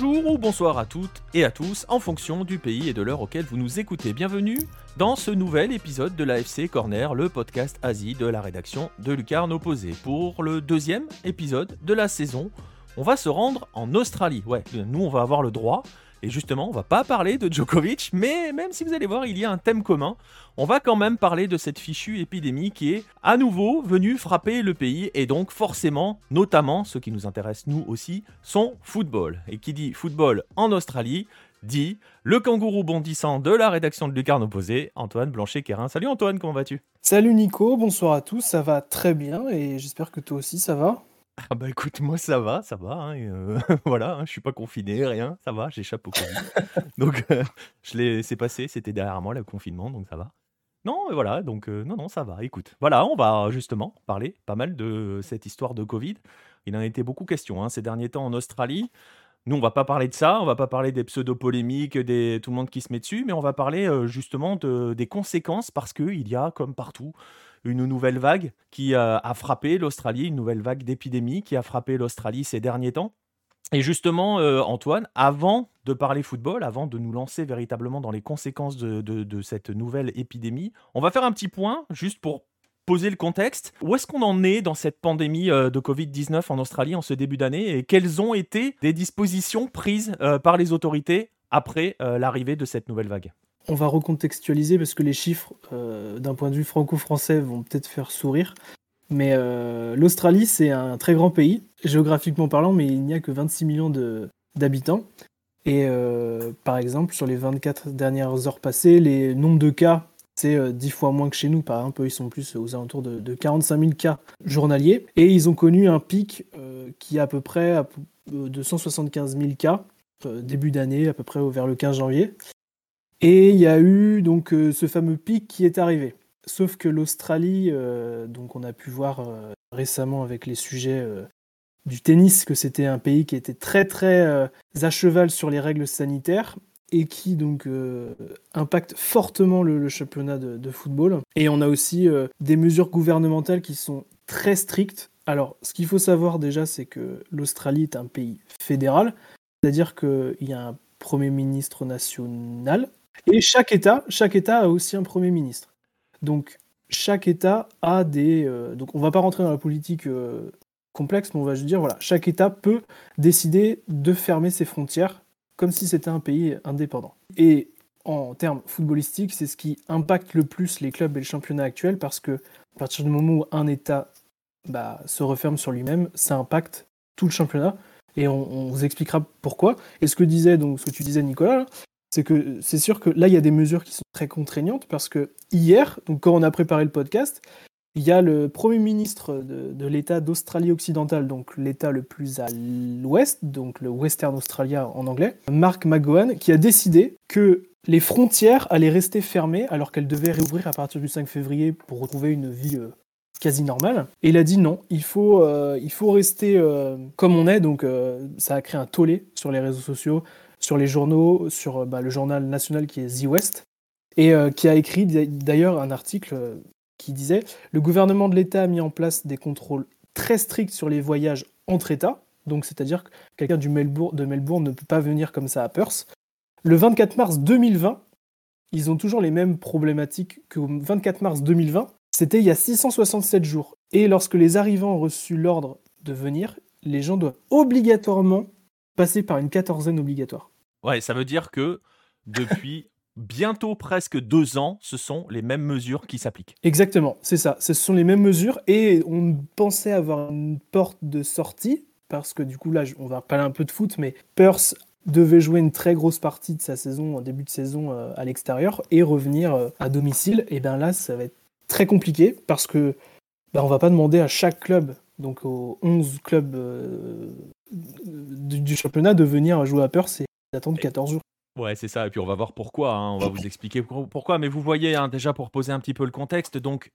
Bonjour ou bonsoir à toutes et à tous en fonction du pays et de l'heure auquel vous nous écoutez. Bienvenue dans ce nouvel épisode de l'AFC Corner, le podcast Asie de la rédaction de Lucarne Opposé. Pour le deuxième épisode de la saison, on va se rendre en Australie. Ouais, nous on va avoir le droit et justement, on va pas parler de Djokovic, mais même si vous allez voir, il y a un thème commun. On va quand même parler de cette fichue épidémie qui est à nouveau venue frapper le pays et donc forcément, notamment, ce qui nous intéresse nous aussi, son football. Et qui dit football en Australie, dit le kangourou bondissant de la rédaction de Lucarne Opposé, Antoine Blanchet-Quérin. Salut Antoine, comment vas-tu? Salut Nico, bonsoir à tous, ça va très bien et j'espère que toi aussi ça va. Ah bah écoute, moi ça va, ça va. hein, et, euh, voilà, hein, je suis pas confiné, rien, ça va, j'échappe au Covid. donc euh, je l'ai, c'est passé, c'était derrière moi le confinement, donc ça va. Non, mais voilà, donc euh, non, non, ça va. Écoute, voilà, on va justement parler pas mal de cette histoire de Covid. Il en a été beaucoup question hein, ces derniers temps en Australie. Nous, on va pas parler de ça, on va pas parler des pseudo-polémiques, des tout le monde qui se met dessus, mais on va parler justement de- des conséquences parce qu'il y a, comme partout, une nouvelle vague qui euh, a frappé l'Australie, une nouvelle vague d'épidémie qui a frappé l'Australie ces derniers temps. Et justement, euh, Antoine, avant de parler football, avant de nous lancer véritablement dans les conséquences de, cette nouvelle épidémie, on va faire un petit point juste pour poser le contexte. Où est-ce qu'on en est dans cette pandémie euh, de Covid-19 en Australie en ce début d'année et quelles ont été les dispositions prises par les autorités après l'arrivée de cette nouvelle vague? On va recontextualiser parce que les chiffres euh, d'un point de vue franco-français vont peut-être faire sourire. Mais euh, l'Australie, c'est un très grand pays, géographiquement parlant, mais il n'y a que 26 millions d'habitants. Et euh, par exemple, sur les 24 dernières heures passées, les nombres de cas, c'est euh, 10 fois moins que chez nous. Par exemple, ils sont plus aux alentours de, de 45 000 cas journaliers. Et ils ont connu un pic qui est à peu près de 175 000 cas début d'année, à peu près vers le 15 janvier. Et il y a eu donc euh, ce fameux pic qui est arrivé. Sauf que l'Australie, euh, donc on a pu voir euh, récemment avec les sujets du tennis que c'était un pays qui était très très à cheval sur les règles sanitaires et qui donc impacte fortement le, championnat de, football. Et on a aussi des mesures gouvernementales qui sont très strictes. Alors, ce qu'il faut savoir déjà, c'est que l'Australie est un pays fédéral, c'est-à-dire qu'il y a un Premier ministre national, et chaque État, chaque État a aussi un Premier ministre. Donc, chaque État a des... euh, donc, on va pas rentrer dans la politique euh, complexe, mais on va juste dire, voilà, chaque État peut décider de fermer ses frontières comme si c'était un pays indépendant. Et en termes footballistiques, c'est ce qui impacte le plus les clubs et le championnat actuel, parce que à partir du moment où un État bah, se referme sur lui-même, ça impacte tout le championnat. Et on, on vous expliquera pourquoi. Et ce que disait donc ce que tu disais Nicolas, c'est que c'est sûr que là il y a des mesures qui sont très contraignantes parce que hier, donc quand on a préparé le podcast, il y a le premier ministre de, l'État d'Australie occidentale, donc l'État le plus à l'ouest, donc le Western Australia en anglais, Mark McGowan, qui a décidé que les frontières allaient rester fermées alors qu'elles devaient réouvrir à partir du 5 février pour retrouver une vie euh, quasi normale. Et il a dit non, il faut, euh, rester euh, comme on est, donc ça a créé un tollé sur les réseaux sociaux, sur les journaux, sur euh, bah, le journal national qui est The West, et euh, qui a écrit d'ailleurs un article euh, qui disait Le gouvernement de l'État a mis en place des contrôles très stricts sur les voyages entre États, donc c'est-à-dire que quelqu'un du Melbourne, de Melbourne ne peut pas venir comme ça à Perth. Le 24 mars 2020, ils ont toujours les mêmes problématiques qu'au 24 mars 2020, c'était il y a 667 jours. Et lorsque les arrivants ont reçu l'ordre de venir, les gens doivent obligatoirement passer par une quatorzaine obligatoire. Ouais, ça veut dire que depuis bientôt presque deux ans, ce sont les mêmes mesures qui s'appliquent. Exactement, c'est ça. Ce sont les mêmes mesures et on pensait avoir une porte de sortie parce que du coup là, on va parler un peu de foot, mais Perth devait jouer une très grosse partie de sa saison, en début de saison euh, à l'extérieur et revenir euh, à domicile. Et bien là, ça va être très compliqué parce que ben, on va pas demander à chaque club, donc aux 11 clubs euh, du, championnat, de venir jouer à Perth d'attendre 14 jours. Ouais, c'est ça. Et puis on va voir pourquoi. hein, On va vous expliquer pour- pourquoi. Mais vous voyez, hein, déjà pour poser un petit peu le contexte, donc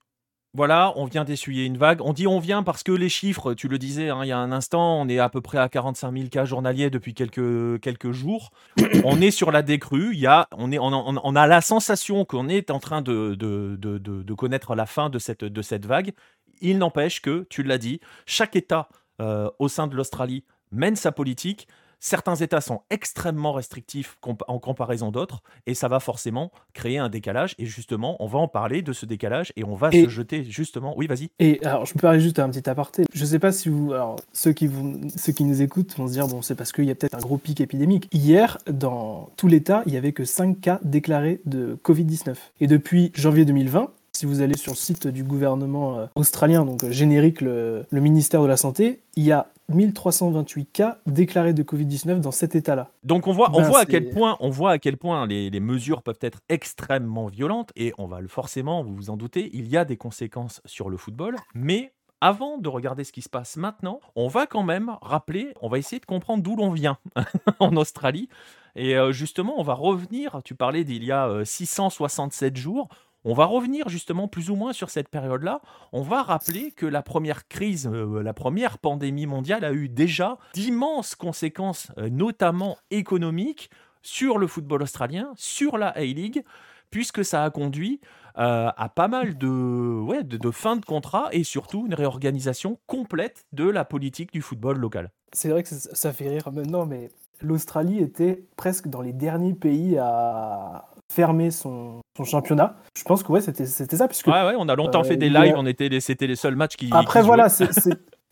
voilà, on vient d'essuyer une vague. On dit on vient parce que les chiffres, tu le disais hein, il y a un instant, on est à peu près à 45 000 cas journaliers depuis quelques, quelques jours. on est sur la décrue. Il y a, on, est, on, on- on a la sensation qu'on est en train de, de, de- de- de connaître la fin de cette, de cette vague. Il n'empêche que, tu l'as dit, chaque État euh, au sein de l'Australie mène sa politique. Certains États sont extrêmement restrictifs en comparaison d'autres, et ça va forcément créer un décalage. Et justement, on va en parler de ce décalage et on va se jeter justement. Oui, vas-y. Et alors, je me permets juste un petit aparté. Je ne sais pas si vous, alors ceux qui vous, ceux qui nous écoutent vont se dire bon, c'est parce qu'il y a peut-être un gros pic épidémique. Hier, dans tout l'État, il y avait que 5 cas déclarés de Covid-19. Et depuis janvier 2020, si vous allez sur le site du gouvernement euh, australien, donc euh, générique le, ministère de la Santé, il y a 1328 cas déclarés de Covid-19 dans cet état-là. Donc on voit, on ben, voit à quel point, on voit à quel point les, les, mesures peuvent être extrêmement violentes et on va le forcément, vous vous en doutez, il y a des conséquences sur le football, mais avant de regarder ce qui se passe maintenant, on va quand même rappeler, on va essayer de comprendre d'où l'on vient en Australie. Et euh, justement, on va revenir, tu parlais d'il y a 667 jours, on va revenir justement plus ou moins sur cette période-là. On va rappeler que la première crise, euh, la première pandémie mondiale a eu déjà d'immenses conséquences, euh, notamment économiques, sur le football australien, sur la A-League, puisque ça a conduit euh, à pas mal de, ouais, de, fins de contrat et surtout une réorganisation complète de la politique du football local. C'est vrai que ça fait rire maintenant, mais l'Australie était presque dans les derniers pays à, fermer son, championnat. Je pense que ouais, c'était ça. Puisque, ouais, ouais, on a longtemps fait des euh, lives, on était c'était les seuls matchs qui. Après, voilà, c'est.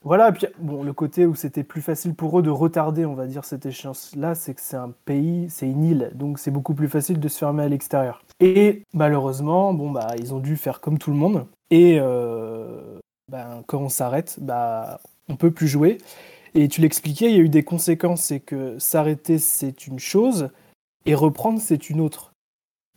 Voilà, puis bon, le côté où c'était plus facile pour eux de retarder, on va dire, cette échéance-là, c'est que c'est un pays, c'est une île, donc c'est beaucoup plus facile de se fermer à l'extérieur. Et malheureusement, bon, bah, ils ont dû faire comme tout le monde. Et euh, ben, quand on s'arrête, bah, on peut plus jouer. Et tu l'expliquais, il y a eu des conséquences, c'est que s'arrêter, c'est une chose, et reprendre, c'est une autre.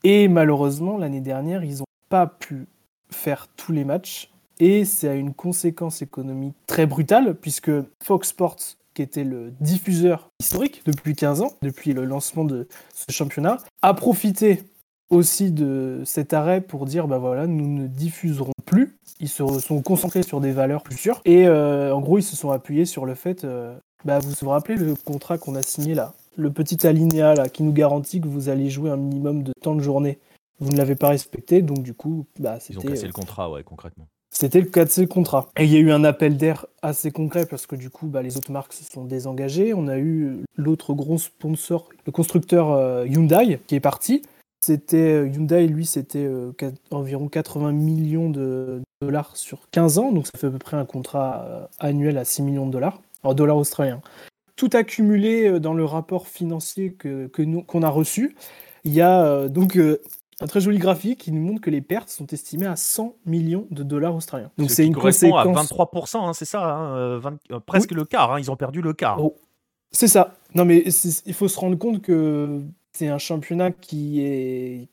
Et malheureusement, l'année dernière, ils n'ont pas pu faire tous les matchs. Et c'est à une conséquence économique très brutale, puisque Fox Sports, qui était le diffuseur historique depuis 15 ans, depuis le lancement de ce championnat, a profité aussi de cet arrêt pour dire bah voilà, nous ne diffuserons plus. Ils se sont concentrés sur des valeurs plus sûres. Et euh, en gros, ils se sont appuyés sur le fait, euh, bah, vous vous rappelez le contrat qu'on a signé là? Le petit alinéa là, qui nous garantit que vous allez jouer un minimum de temps de journée. Vous ne l'avez pas respecté, donc du coup, bah, c'était. Ils ont cassé le euh, contrat, ouais, concrètement. C'était le cas de ce contrat. Et il y a eu un appel d'air assez concret parce que du coup, bah, les autres marques se sont désengagées. On a eu l'autre gros sponsor, le constructeur euh, Hyundai, qui est parti. C'était euh, Hyundai, lui, c'était environ 80 millions de dollars sur 15 ans, donc ça fait à peu près un contrat annuel à 6 millions de dollars, en dollars australiens tout accumulé euh, dans le rapport financier que, nous, qu'on a reçu. Il y a euh, donc euh, un très joli graphique qui nous montre que les pertes sont estimées à 100 millions de dollars australiens. Donc c'est une correspond à 23%, hein, c'est ça, hein, presque le quart. Hein, ils ont perdu le quart. Oh. C'est ça. Non mais il faut se rendre compte que c'est un championnat qui est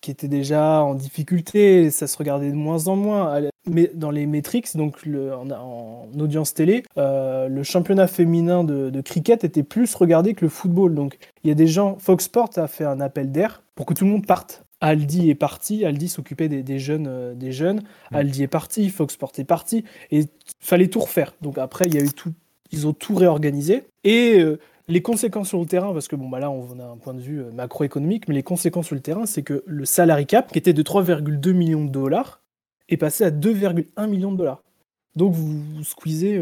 qui était déjà en difficulté, ça se regardait de moins en moins. Mais dans les metrics, donc le, en, audience télé, euh, le championnat féminin de, cricket était plus regardé que le football. Donc il y a des gens, Fox Sport a fait un appel d'air pour que tout le monde parte. Aldi est parti, Aldi s'occupait des, jeunes, euh, des jeunes. Mm. Aldi est parti, Fox Sport est parti, et fallait tout refaire. Donc après, il y a eu tout, ils ont tout réorganisé. Et euh, les conséquences sur le terrain, parce que bon, bah là, on a un point de vue euh, macroéconomique, mais les conséquences sur le terrain, c'est que le salary cap, qui était de 3,2 millions de dollars, est passé à 2,1 millions de dollars. Donc vous, squeezez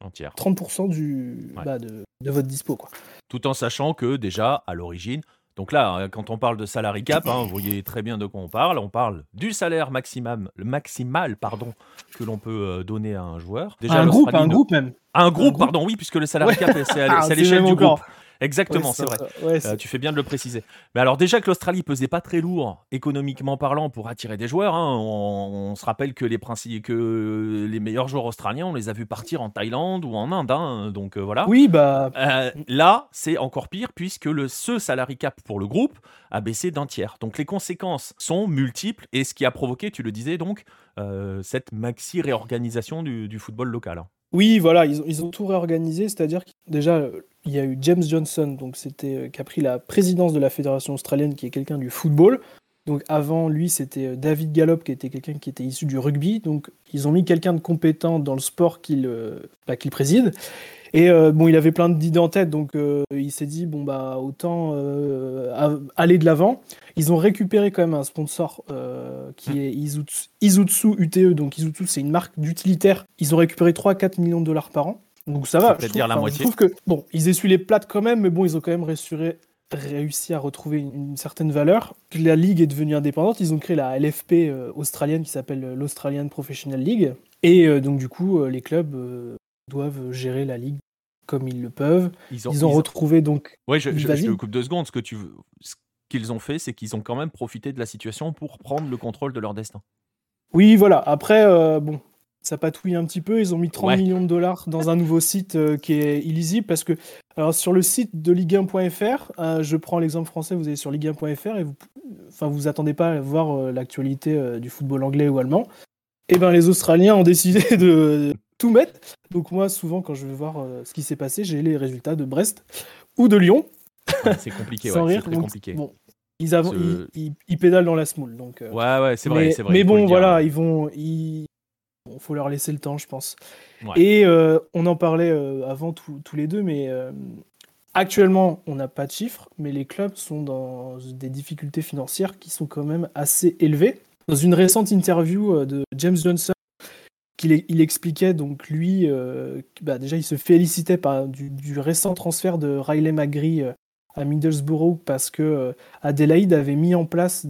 30% euh, du, bah, de, de, votre dispo. Quoi. Tout en sachant que déjà, à l'origine, donc là, hein, quand on parle de salary cap, hein, vous voyez très bien de quoi on parle. On parle du salaire maximum, le maximal pardon, que l'on peut euh, donner à un joueur. Déjà, un groupe, un groupe même. Un groupe, pardon, oui, puisque le salary cap, c'est à, ah, l'échelle du groupe. Exactement, c'est vrai. Euh, tu fais bien de le préciser. Mais alors déjà que l'Australie pesait pas très lourd économiquement parlant pour attirer des joueurs, hein, on, se rappelle que les, que les meilleurs joueurs australiens, on les a vus partir en Thaïlande ou en Inde. Hein, donc euh, voilà. Oui, bah. Euh, là, c'est encore pire puisque le, ce salary cap pour le groupe a baissé d'un tiers. Donc les conséquences sont multiples et ce qui a provoqué, tu le disais donc, cette maxi réorganisation du, du football local. Hein. Oui, voilà, ils ont, tout réorganisé, c'est-à-dire que déjà, il y a eu James Johnson, donc c'était euh, qui a pris la présidence de la fédération australienne, qui est quelqu'un du football. Donc avant lui, c'était euh, David Gallop, qui était quelqu'un qui était issu du rugby. Donc ils ont mis quelqu'un de compétent dans le sport qu'il euh, bah, préside. Et bon, il avait plein d'idées en tête, donc il s'est dit bon bah autant aller de l'avant. Ils ont récupéré quand même un sponsor qui est Izutsu, UTE. Donc Izutsu, c'est une marque d'utilitaire. Ils ont récupéré 3-4 millions de dollars par an. Donc ça va. peut-être dire la enfin, moitié. Je trouve que, bon, ils essuient les plates quand même, mais bon, ils ont quand même réussi, réussi à retrouver une, certaine valeur. La ligue est devenue indépendante. Ils ont créé la LFP euh, australienne qui s'appelle euh, l'Australian Professional League. Et euh, donc, du coup, euh, les clubs euh, doivent gérer la ligue comme ils le peuvent. Ils ont, Ils ont ils ont- retrouvé donc. Ouais, je, je- je te coupe deux secondes. Ce que tu veux- ce qu'ils ont fait, c'est qu'ils ont quand même profité de la situation pour prendre le contrôle de leur destin. Oui, voilà. Après, euh, bon, ça patouille un petit peu. Ils ont mis 30 Ouais. millions de dollars dans un nouveau site euh, qui est illisible parce que, alors, sur le site de Ligue1.fr, euh, je prends l'exemple français, vous allez sur Ligue1.fr et vous, enfin, vous attendez pas à voir euh, l'actualité du football anglais ou allemand. Et ben, les Australiens ont décidé de tout mettre. Donc moi, souvent, quand je veux voir ce qui s'est passé, j'ai les résultats de Brest ou de Lyon. Ouais, c'est compliqué, ouais, c'est très Donc, compliqué. Bon, ils, av- Ce- ils, ils- ils pédalent dans la smoule. Donc, euh, Ouais, ouais, c'est vrai, mais, c'est vrai. mais bon, dire. voilà, ils vont. Il faut leur laisser le temps, je pense. Ouais. Et euh, on en parlait euh, avant tous tous les deux, mais actuellement, on n'a pas de chiffres, mais les clubs sont dans des difficultés financières qui sont quand même assez élevées. Dans une récente interview de James Johnson, qu'il il expliquait donc lui, bah, déjà il se félicitait par, du, du récent transfert de Riley McGree à Middlesbrough parce que euh, Adelaide avait mis en place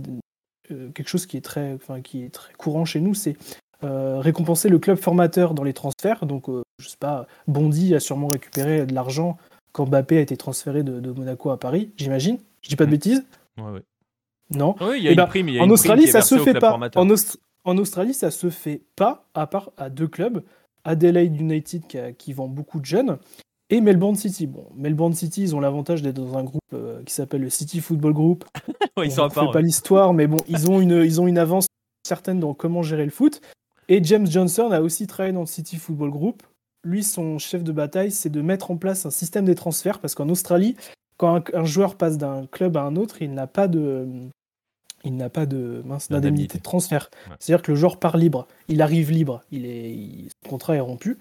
euh, quelque chose qui est très, enfin, qui est très courant chez nous, c'est euh, récompenser le club formateur dans les transferts. Donc, euh, je sais pas, Bondy a sûrement récupéré de l'argent quand Mbappé a été transféré de, de Monaco à Paris, j'imagine. Je dis pas de Mm. bêtises Ouais, ouais. Non. Oui, il y a Eh une ben, prime. il y a En une prime Australie, qui est ça se fait pas. En, Aust- en Australie, ça se fait pas, à part à deux clubs. Adelaide United qui, a- qui vend beaucoup de jeunes et Melbourne City. Bon, Melbourne City, ils ont l'avantage d'être dans un groupe euh, qui s'appelle le City Football Group. Ouais, ils On sont à refait part. pas ouais. l'histoire, mais bon, ils ont une, ils ont une avance certaine dans comment gérer le foot. Et James Johnson a aussi travaillé dans le City Football Group. Lui, son chef de bataille, c'est de mettre en place un système des transferts, parce qu'en Australie, quand un, un joueur passe d'un club à un autre, il n'a pas de, il n'a pas de mince, D'indemnité. d'indemnité de transfert. Ouais. C'est-à-dire que le joueur part libre, il arrive libre, il est, il- son contrat est rompu.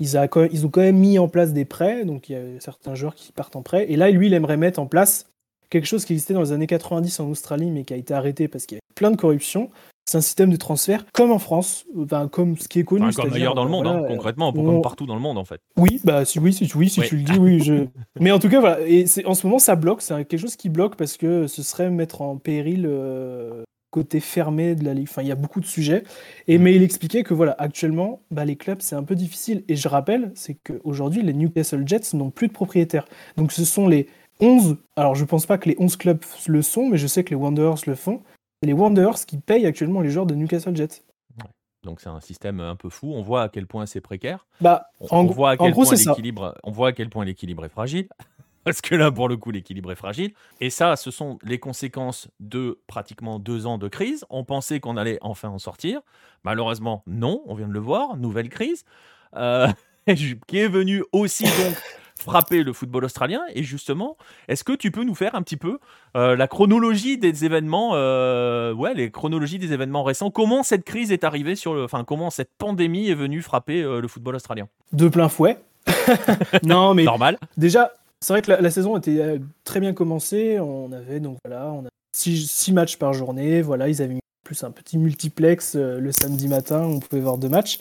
Ils, a quand- ils ont quand même mis en place des prêts, donc il y a certains joueurs qui partent en prêt. Et là, lui, il aimerait mettre en place quelque chose qui existait dans les années 90 en Australie, mais qui a été arrêté parce qu'il y avait plein de corruption. C'est un système de transfert comme en France, comme ce qui est connu. Enfin, comme ailleurs dans le monde, voilà, hein, concrètement, on- comme partout dans le monde en fait. oui, bah si oui, si, oui, si tu le dis, oui. Je... Mais en tout cas, voilà. Et en ce moment, ça bloque. C'est quelque chose qui bloque parce que ce serait mettre en péril euh, côté fermé de la ligue. Enfin, il y a beaucoup de sujets. Et mais il expliquait que voilà, actuellement, bah, les clubs c'est un peu difficile. Et je rappelle, c'est qu'aujourd'hui, les Newcastle Jets n'ont plus de propriétaires. Donc ce sont les 11. Alors je pense pas que les 11 clubs le sont, mais je sais que les Wanderers le font. C'est les Wanderers qui payent actuellement les joueurs de Newcastle Jets. Donc c'est un système un peu fou. On voit à quel point c'est précaire. Bah, On, en, on gros- voit à en quel gros, point c'est ça. l'équilibre. On voit à quel point l'équilibre est fragile. Parce que là, pour le coup, l'équilibre est fragile. Et ça, ce sont les conséquences de pratiquement deux ans de crise. On pensait qu'on allait enfin en sortir. Malheureusement, non. On vient de le voir. Nouvelle crise. Euh, qui est venue aussi donc frapper le football australien. Et justement, est-ce que tu peux nous faire un petit peu euh, la chronologie des événements, euh, ouais, les chronologies des événements récents? Comment cette crise est arrivée sur le, enfin, comment cette pandémie est venue frapper euh, le football australien? De plein fouet. non, mais Normal. Déjà, c'est vrai que la, saison était euh, très bien commencée. On avait donc voilà, six, matchs par journée. Voilà, ils avaient plus un petit multiplex euh, le samedi matin. On pouvait voir deux matchs.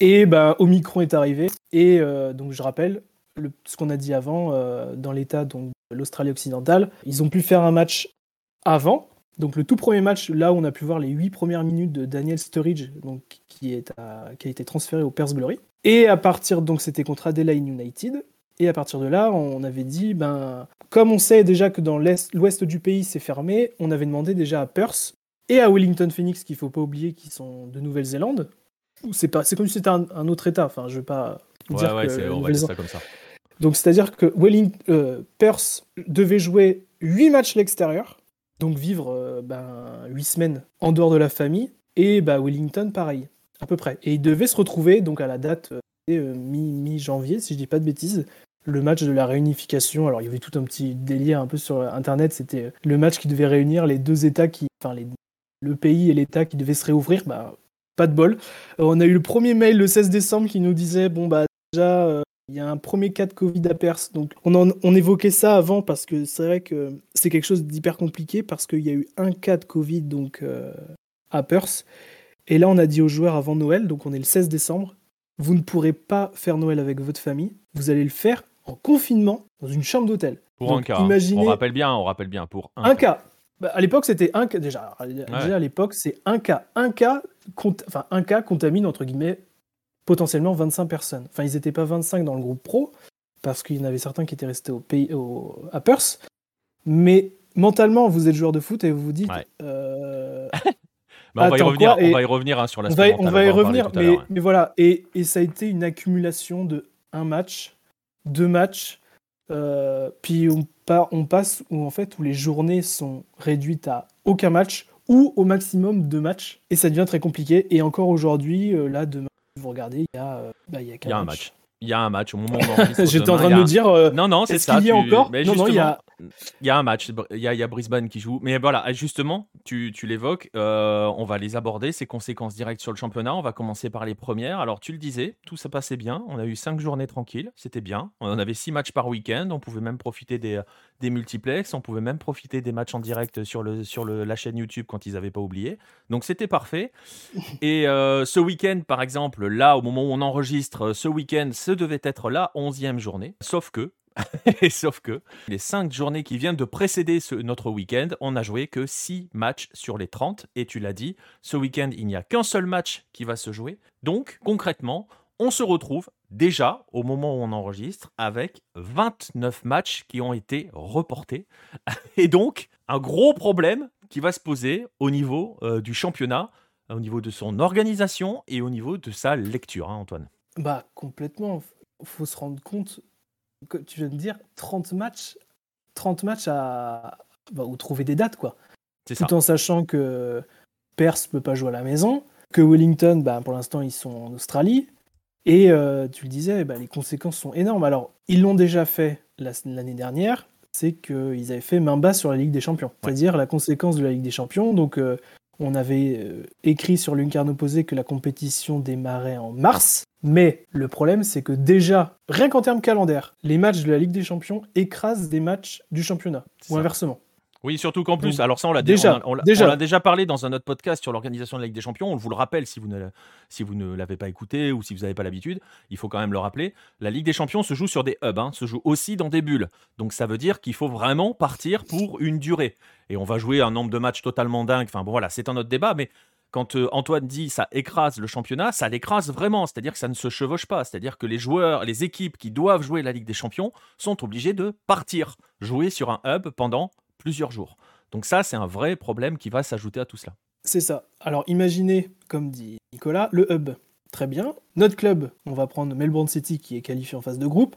Et ben Omicron est arrivé. Et euh, donc je rappelle le- ce qu'on a dit avant dans l'état donc l'Australie occidentale. Ils ont pu faire un match avant. Donc le tout premier match, là où on a pu voir les huit premières minutes de Daniel Sturridge, donc qui a été transféré au Perth Glory. Et à partir donc c'était contre Adelaide United. Et à partir de là, on avait dit, ben, comme on sait déjà que dans l'ouest du pays c'est fermé, on avait demandé déjà à Perth et à Wellington Phoenix, qu'il faut pas oublier, qui sont de Nouvelle-Zélande. Ou C'est pas, c'est comme si c'était un, un autre État. Enfin, je veux pas dire ouais, que on va dire ça comme ça. donc c'est-à-dire que Welling, euh, Perth devait jouer 8 matchs à l'extérieur, donc vivre euh, ben, 8 semaines en dehors de la famille, et bah, Wellington pareil, à peu près. Et ils devaient se retrouver donc à la date euh, euh, mi- mi-janvier, si je dis pas de bêtises, le match de la réunification. Alors il y avait tout un petit délire un peu sur Internet, c'était euh, le match qui devait réunir les deux États, qui, enfin le pays et l'État qui devaient se réouvrir, bah, pas de bol. Euh, on a eu le premier mail le 16 décembre qui nous disait, bon bah déjà... euh, il y a un premier cas de Covid à Perth. Donc, on, en- évoquait ça avant parce que c'est vrai que c'est quelque chose d'hyper compliqué parce qu'il y a eu un cas de Covid donc, à Perth. Et là, on a dit aux joueurs avant Noël, donc on est le 16 décembre. vous ne pourrez pas faire Noël avec votre famille. Vous allez le faire en confinement dans une chambre d'hôtel. Pour un cas. hein. Imaginez On rappelle bien, on rappelle bien pour un, un cas. Bah, à l'époque, c'était un cas. Déjà, déjà à l'époque, c'est un cas. Un cas, cont- enfin, un cas contamine, entre guillemets, potentiellement 25 personnes. Enfin, ils n'étaient pas 25 dans le groupe pro, parce qu'il y en avait certains qui étaient restés au pays, au, à Perth. Mais mentalement, vous êtes joueur de foot et vous vous dites. Ouais. euh, Mais on va y revenir, on va y revenir hein, sur on va, on mental, va y revenir, mais, l'heure, ouais. mais voilà. Et, et ça a été une accumulation de un match, deux matchs, euh, puis on, part, on passe où en fait où les journées sont réduites à aucun match ou au maximum deux matchs, et ça devient très compliqué. Et encore aujourd'hui, euh, là demain, vous regardez, il y a, euh, bah, il y a, qu'un Il y a un match. Il y a un match au moment où on J'étais en train de me dire. euh, Non, non, c'est Est-ce ça. qu'il y a encore mais Non, non, il y a- il y a un match. Il y a, Brisbane qui joue. Mais voilà, justement, tu, l'évoques. euh, on va les aborder, ces conséquences directes sur le championnat. On va commencer par les premières. Alors, tu le disais, tout ça passait bien. On a eu cinq journées tranquilles. C'était bien. On avait six matchs par week-end. On pouvait même profiter des, des multiplex. On pouvait même profiter des matchs en direct sur, la chaîne YouTube quand ils n'avaient pas oublié. Donc, c'était parfait. Et euh, ce week-end, par exemple, là, au moment où on enregistre, euh, ce week-end, ce devait être la 11e journée. Sauf que, sauf que, les 5 journées qui viennent de précéder notre week-end, on n'a joué que 6 matchs sur les 30. Et tu l'as dit, ce week-end, il n'y a qu'un seul match qui va se jouer. Donc, concrètement, on se retrouve déjà, au moment où on enregistre, avec 29 matchs qui ont été reportés. Et donc, un gros problème qui va se poser au niveau euh, du championnat, au niveau de son organisation et au niveau de sa lecture, hein, Antoine. Bah, complètement. faut se rendre compte, tu viens de dire, 30 matchs, 30 matchs à. Bah, ou trouver des dates, quoi. Ça. Tout en sachant que Perth peut pas jouer à la maison, que Wellington, bah, pour l'instant, ils sont en Australie. Et euh, tu le disais, bah, les conséquences sont énormes. Alors, ils l'ont déjà fait la- l'année dernière, c'est qu'ils avaient fait main basse sur la Ligue des Champions. C'est-à-dire la conséquence de la Ligue des Champions. Donc, euh, on avait euh, écrit sur Lucarne opposé que la compétition démarrait en mars. Mais le problème, c'est que déjà, rien qu'en termes calendaires, les matchs de la Ligue des Champions écrasent des matchs du championnat. Ou inversement. Oui, surtout qu'en plus, alors ça, on l'a déjà, on a- on l'a- déjà. on l'a déjà parlé dans un autre podcast sur l'organisation de la Ligue des Champions. On vous le rappelle si vous ne, si vous ne l'avez pas écouté ou si vous n'avez pas l'habitude. Il faut quand même le rappeler. La Ligue des Champions se joue sur des hubs, hein, se joue aussi dans des bulles. Donc ça veut dire qu'il faut vraiment partir pour une durée. Et on va jouer un nombre de matchs totalement dingue. Enfin bon, voilà, c'est un autre débat, mais. Quand euh, Antoine dit ça écrase le championnat, ça l'écrase vraiment, c'est-à-dire que ça ne se chevauche pas, c'est-à-dire que les joueurs, les équipes qui doivent jouer la Ligue des Champions sont obligés de partir, jouer sur un hub pendant plusieurs jours. Donc ça, c'est un vrai problème qui va s'ajouter à tout cela. C'est ça. Alors imaginez, comme dit Nicolas, le hub. Très bien. Notre club, on va prendre Melbourne City qui est qualifié en phase de groupe.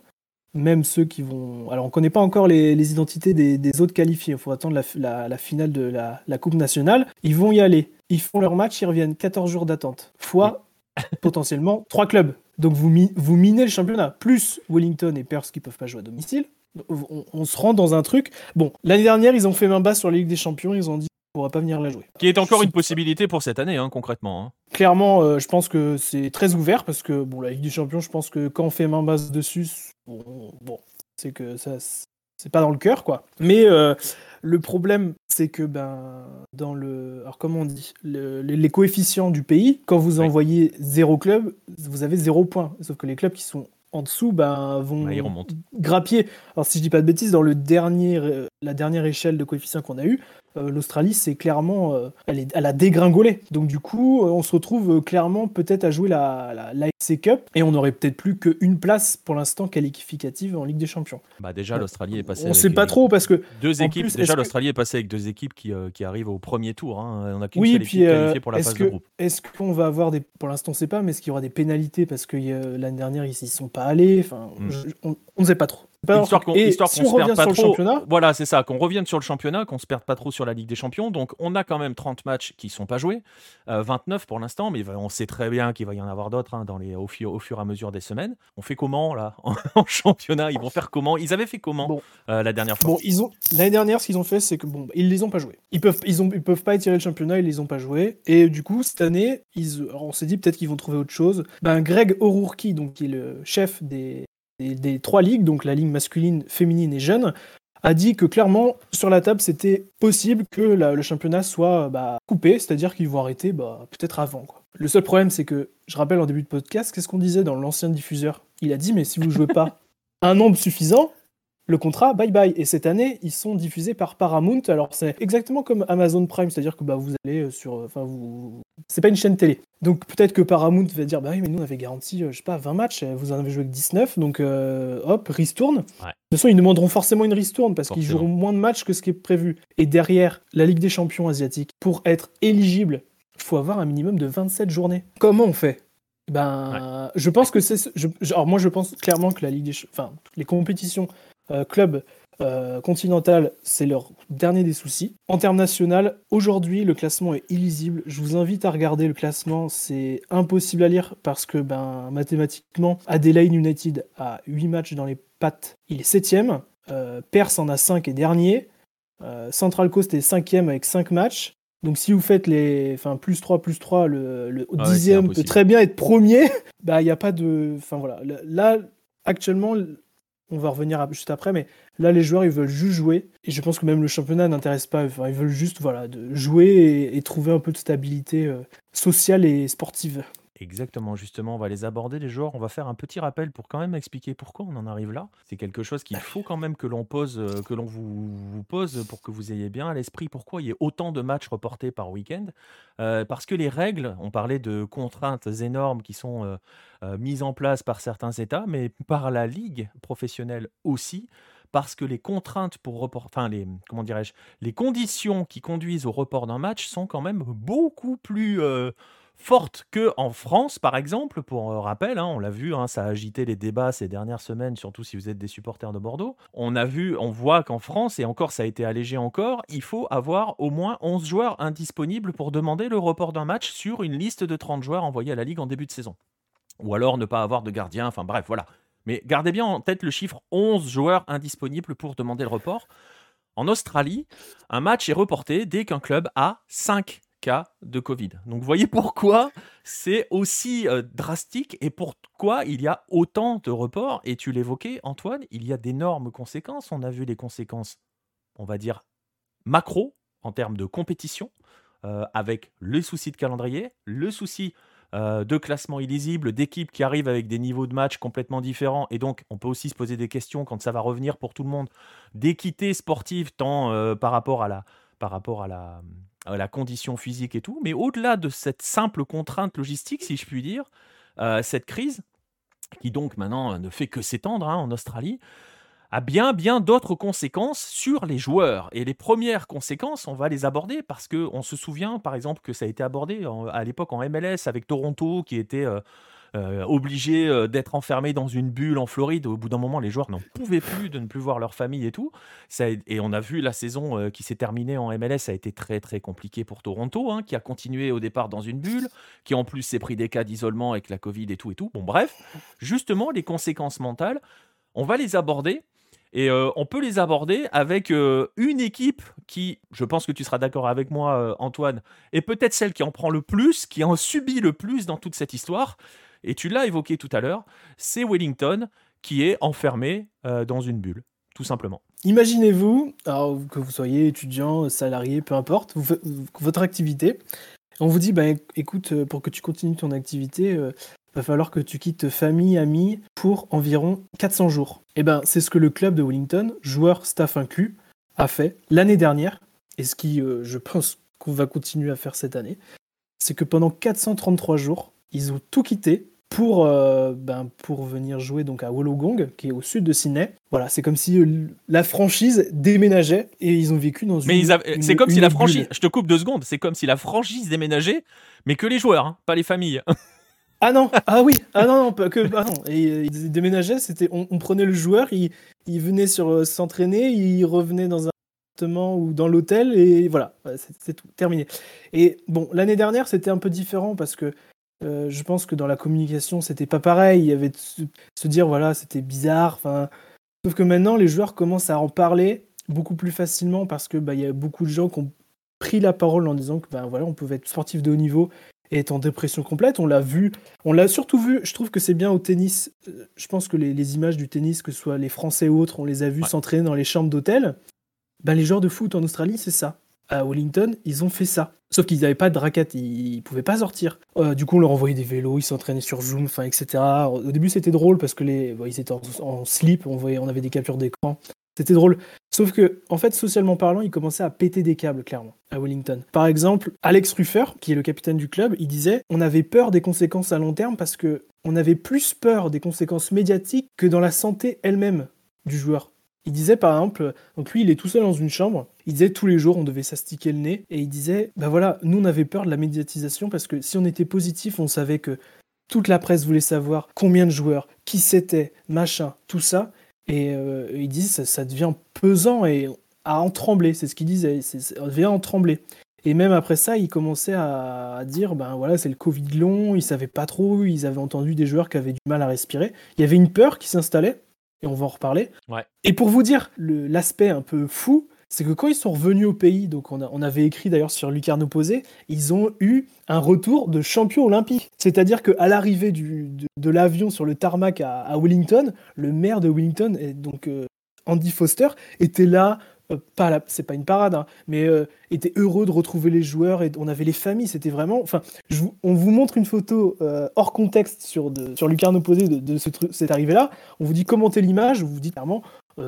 Même ceux qui vont. Alors on ne connaît pas encore les, les identités des, des autres qualifiés. Il faut attendre la, la- la finale de la, la Coupe nationale. Ils vont y aller. Ils font leur match, ils reviennent 14 jours d'attente. Fois potentiellement 3 clubs. Donc vous, mi- vous minez le championnat. Plus Wellington et Perth qui peuvent pas jouer à domicile. On, on se rend dans un truc. Bon, l'année dernière, ils ont fait main basse sur la Ligue des Champions. Ils ont dit on pourra pas venir la jouer. Qui est encore une possibilité pour cette année, hein, concrètement. hein. Clairement, euh, je pense que c'est très ouvert parce que bon, la Ligue des Champions, je pense que quand on fait main basse dessus, c'est- bon, bon, c'est que ça, c'est pas dans le cœur, quoi. Mais euh, le problème, c'est que ben dans le, alors comment on dit, Le- les, coefficients du pays, quand vous envoyez zéro club, vous avez zéro point. Sauf que les clubs qui sont en dessous, ben vont Ouais, remontent. grappiller. Alors si je dis pas de bêtises, dans le dernier, euh, la dernière échelle de coefficients qu'on a eu, l'Australie, c'est clairement, euh, elle, est, elle a dégringolé. Donc du coup, euh, on se retrouve euh, clairement peut-être à jouer la, la, Cup et on n'aurait peut-être plus qu'une place pour l'instant qualificative en Ligue des Champions. Bah déjà, l'Australie est passée. on sait pas trop parce que Deux équipes. plus, déjà, que- l'Australie est passée avec deux équipes qui, euh, qui arrivent au premier tour. hein. On a qu'une oui, seule puis euh, pour la phase que de groupe. est-ce qu'on va avoir des, pour l'instant, on sait pas, mais est-ce qu'il y aura des pénalités parce que euh, l'année dernière ils y sont pas allés? Enfin, Mm. je- on, on ne sait pas trop. Pas Histoire qu'on si on se perde pas sur trop. championnat, Voilà, c'est ça, qu'on revienne sur le championnat, qu'on se perde pas trop sur la Ligue des Champions. Donc, on a quand même 30 matchs qui sont pas joués, euh, 29 pour l'instant, mais on sait très bien qu'il va y en avoir d'autres hein, dans les au, fur- au fur et à mesure des semaines. On fait comment là en, en championnat? Ils vont faire comment? Ils avaient fait comment Bon. euh, la dernière fois? Bon, ils ont l'année dernière, ce qu'ils ont fait, c'est que bon, ils les ont pas joués. Ils peuvent, ils ont, ils peuvent pas étirer le championnat, ils les ont pas joués. Et du coup, cette année, ils, on s'est dit peut-être qu'ils vont trouver autre chose. Ben, Greg O'Rourke, donc qui est le chef des, des, des trois ligues, donc la ligue masculine, féminine et jeune, a dit que clairement sur la table, c'était possible que la- le championnat soit bah, coupé, c'est-à-dire qu'ils vont arrêter bah, peut-être avant. Quoi. Le seul problème, c'est que, je rappelle en début de podcast, qu'est-ce qu'on disait dans l'ancien diffuseur? Il a dit, mais si vous jouez pas un nombre suffisant, le contrat, bye bye. Et cette année, ils sont diffusés par Paramount. Alors c'est exactement comme Amazon Prime, c'est-à-dire que bah, vous allez euh, sur, enfin vous, c'est pas une chaîne télé. Donc peut-être que Paramount va dire, bah oui, mais nous on avait garanti, euh, je sais pas, 20 matchs, vous en avez joué que 19, donc euh, hop, ristourne. De toute façon, ils demanderont forcément une ristourne parce qu'ils joueront moins de matchs que ce qui est prévu. Et derrière, la Ligue des Champions asiatiques, pour être éligible, il faut avoir un minimum de 27 journées. Comment on fait? Ben, je pense que c'est. Alors, moi, je pense clairement que la Ligue des. Enfin, les compétitions euh, club euh, continental, c'est leur dernier des soucis. En termes national, aujourd'hui, le classement est illisible. Je vous invite à regarder le classement. C'est impossible à lire parce que, ben, mathématiquement, Adelaide United a 8 matchs dans les pattes. Il est 7ème. Euh, Perse en a 5 et dernier. Central Coast est 5ème avec 5 matchs. Donc si vous faites les, enfin plus 3 plus 3, le, le ah dixième peut très bien être premier. Bah il n'y a pas de, enfin voilà. Là actuellement on va revenir juste après, mais là, les joueurs, ils veulent juste jouer. Et je pense que même le championnat n'intéresse pas. ils veulent juste voilà, de jouer et, trouver un peu de stabilité euh, sociale et sportive. Exactement, justement, on va les aborder, les joueurs. On va faire un petit rappel pour quand même expliquer pourquoi on en arrive là. C'est quelque chose qu'il faut quand même que l'on pose, euh, que l'on vous, pose pour que vous ayez bien à l'esprit pourquoi il y a autant de matchs reportés par week-end. Euh, parce que les règles, on parlait de contraintes énormes qui sont euh, mises en place par certains États, mais par la Ligue professionnelle aussi parce que les contraintes pour report, enfin les comment dirais-je, les conditions qui conduisent au report d'un match sont quand même beaucoup plus forte que en France, par exemple, pour euh, rappel, hein, on l'a vu, hein, ça a agité les débats ces dernières semaines, surtout si vous êtes des supporters de Bordeaux. On a vu, on voit qu'en France, et encore ça a été allégé encore, il faut avoir au moins 11 joueurs indisponibles pour demander le report d'un match sur une liste de 30 joueurs envoyés à la Ligue en début de saison. Ou alors ne pas avoir de gardien, enfin bref, voilà. Mais gardez bien en tête le chiffre 11 joueurs indisponibles pour demander le report. En Australie, un match est reporté dès qu'un club a 5 cas de Covid. Donc vous voyez pourquoi c'est aussi euh, drastique et pourquoi il y a autant de reports. Et tu l'évoquais, Antoine, il y a d'énormes conséquences. On a vu les conséquences, on va dire, macro en termes de compétition, euh, avec le souci de calendrier, le souci euh, de classement illisible, d'équipes qui arrivent avec des niveaux de match complètement différents. Et donc, on peut aussi se poser des questions quand ça va revenir pour tout le monde, d'équité sportive, tant par rapport à la, par rapport à la, la condition physique et tout. Mais au-delà de cette simple contrainte logistique, si je puis dire, euh, cette crise, qui donc maintenant ne fait que s'étendre hein, en Australie, a bien bien d'autres conséquences sur les joueurs. Et les premières conséquences, on va les aborder parce qu'on se souvient par exemple que ça a été abordé à l'époque en MLS avec Toronto qui était... Euh, euh, obligés euh, d'être enfermés dans une bulle en Floride. Au bout d'un moment, les joueurs n'en pouvaient plus de ne plus voir leur famille et tout. Ça, et on a vu la saison euh, qui s'est terminée en MLS, ça a été très très compliqué pour Toronto, hein, qui a continué au départ dans une bulle, qui en plus s'est pris des cas d'isolement avec la Covid et tout et tout. Bon bref, justement, les conséquences mentales, on va les aborder. Et on peut les aborder avec une équipe qui, je pense que tu seras d'accord avec moi, Antoine, est peut-être celle qui en prend le plus, qui en subit le plus dans toute cette histoire. Et tu l'as évoqué tout à l'heure, c'est Wellington qui est enfermé euh, dans une bulle, tout simplement. Imaginez-vous, que vous soyez étudiant, salarié, peu importe, votre activité. On vous dit, bah, écoute, euh, pour que tu continues ton activité, il euh, va falloir que tu quittes famille, amis, pour environ 400 jours. Et eh ben, c'est ce que le club de Wellington, joueurs, staff inclus, a fait l'année dernière, et ce qui, je pense qu'on va continuer à faire cette année, c'est que pendant 433 jours, ils ont tout quitté pour, euh, ben, pour venir jouer donc à Wollongong, qui est au sud de Sydney. Voilà, c'est comme si euh, la franchise déménageait et ils ont vécu dans une. Mais c'est comme si la franchise. Je te coupe deux secondes. C'est comme si la franchise déménageait, mais que les joueurs, hein, pas les familles. ah non, ah oui, ah non, non que ah non. Et, euh, ils déménageaient, c'était on, prenait le joueur, il, il venait sur s'entraîner, il revenait dans un appartement ou dans l'hôtel et voilà, c'est tout terminé. Et bon, l'année dernière c'était un peu différent parce que euh, je pense que dans la communication, c'était pas pareil. Il y avait de se, dire, voilà, c'était bizarre. Enfin, sauf que maintenant, les joueurs commencent à en parler beaucoup plus facilement parce que bah, il y a beaucoup de gens qui ont pris la parole en disant que bah, voilà, on pouvait être sportif de haut niveau et être en dépression complète. On l'a vu, on l'a surtout vu. Je trouve que c'est bien au tennis. Euh, je pense que les, images du tennis, que ce soit les Français ou autres, on les a vus s'entraîner dans les chambres d'hôtel. Ben, les joueurs de foot en Australie, c'est ça. À Wellington, ils ont fait ça. Sauf qu'ils n'avaient pas de raquettes, ils, ne pouvaient pas sortir. Euh, du coup, on leur envoyait des vélos, ils s'entraînaient sur Zoom, enfin, etc. Au début, c'était drôle parce que les, ils étaient en, slip, on, voyait, on avait des captures d'écran. C'était drôle. Sauf que, en fait, socialement parlant, ils commençaient à péter des câbles, clairement, à Wellington. Par exemple, Alex Ruffer, qui est le capitaine du club, il disait on avait peur des conséquences à long terme parce que on avait plus peur des conséquences médiatiques que dans la santé elle-même du joueur. Il disait par exemple, donc lui il est tout seul dans une chambre, il disait tous les jours on devait s'astiquer le nez, et il disait, bah voilà, nous on avait peur de la médiatisation parce que si on était positif, on savait que toute la presse voulait savoir combien de joueurs, qui c'était, machin, tout ça, et euh, il dit ça, ça, devient pesant et à en trembler, c'est ce qu'il disait, ça devient en trembler. Et même après ça, il commençait à dire, ben voilà, c'est le Covid long, ils savaient pas trop, ils avaient entendu des joueurs qui avaient du mal à respirer. Il y avait une peur qui s'installait, et on va en reparler. Et pour vous dire l'aspect un peu fou, c'est que quand ils sont revenus au pays, donc on, avait écrit d'ailleurs sur Lucarne Opposé, ils ont eu un retour de champion olympique. C'est-à-dire qu'à l'arrivée de, l'avion sur le tarmac à, Wellington, le maire de Wellington, donc euh, Andy Foster, était là, euh, c'est pas une parade, hein, mais euh, était heureux de retrouver les joueurs et on avait les familles. C'était vraiment. Enfin, on vous montre une photo euh, hors contexte sur, de, sur Lucarne opposé de, de ce, cette arrivée-là. On vous dit commenter l'image, vous vous dites clairement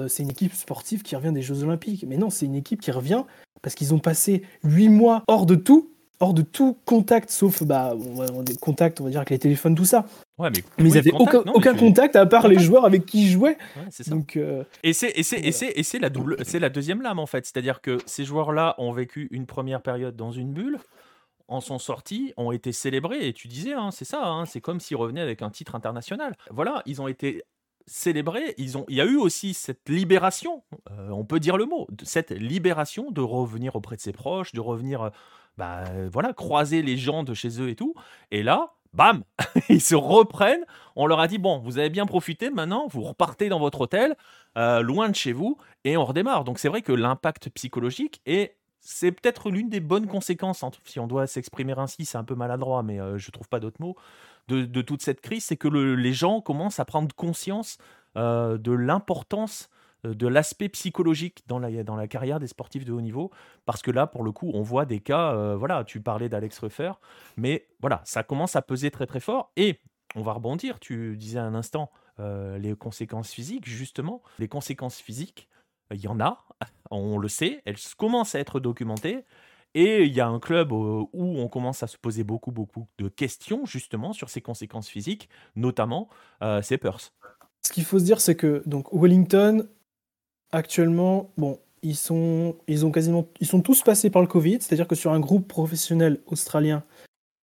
c'est une équipe sportive qui revient des Jeux Olympiques. Mais non, c'est une équipe qui revient parce qu'ils ont passé huit mois hors de tout hors de tout contact, sauf bah, des contacts, on va dire, avec les téléphones, tout ça. Ouais, mais, mais ils n'avaient aucun, aucun contact à part les joueurs avec qui ils jouaient. Donc, euh, Et c'est la, double, la deuxième lame, en fait. C'est-à-dire que ces joueurs-là ont vécu une première période dans une bulle, en sont sortis, ont été célébrés, et tu disais, hein, c'est ça, hein, c'est comme s'ils revenaient avec un titre international. Voilà, ils ont été célébrés, ils ont, il y a eu aussi cette libération, euh, on peut dire le mot, cette libération de revenir auprès de ses proches, de revenir euh, bah, voilà, croiser les gens de chez eux et tout. Et là, bam, ils se reprennent. On leur a dit bon, vous avez bien profité, maintenant vous repartez dans votre hôtel, euh, loin de chez vous, et on redémarre. Donc c'est vrai que l'impact psychologique est c'est peut-être l'une des bonnes conséquences, si on doit s'exprimer ainsi, c'est un peu maladroit, mais euh, je trouve pas d'autres mots, de, toute cette crise, c'est que les gens commencent à prendre conscience euh, de l'importance euh, de l'aspect psychologique dans la, dans la carrière des sportifs de haut niveau, parce que là, pour le coup, on voit des cas, euh, voilà, tu parlais d'Alex Ruffer, mais voilà, ça commence à peser très très fort, et on va rebondir, tu disais un instant, les conséquences physiques, justement, les conséquences physiques, il y en a, on le sait, elles commencent à être documentées, et il y a un club où on commence à se poser beaucoup, beaucoup de questions justement sur ces conséquences physiques, notamment c'est Perth. Ce qu'il faut se dire, c'est que donc Wellington actuellement, bon, ils sont, ils ont quasiment, ils sont tous passés par le Covid, c'est-à-dire que sur un groupe professionnel australien,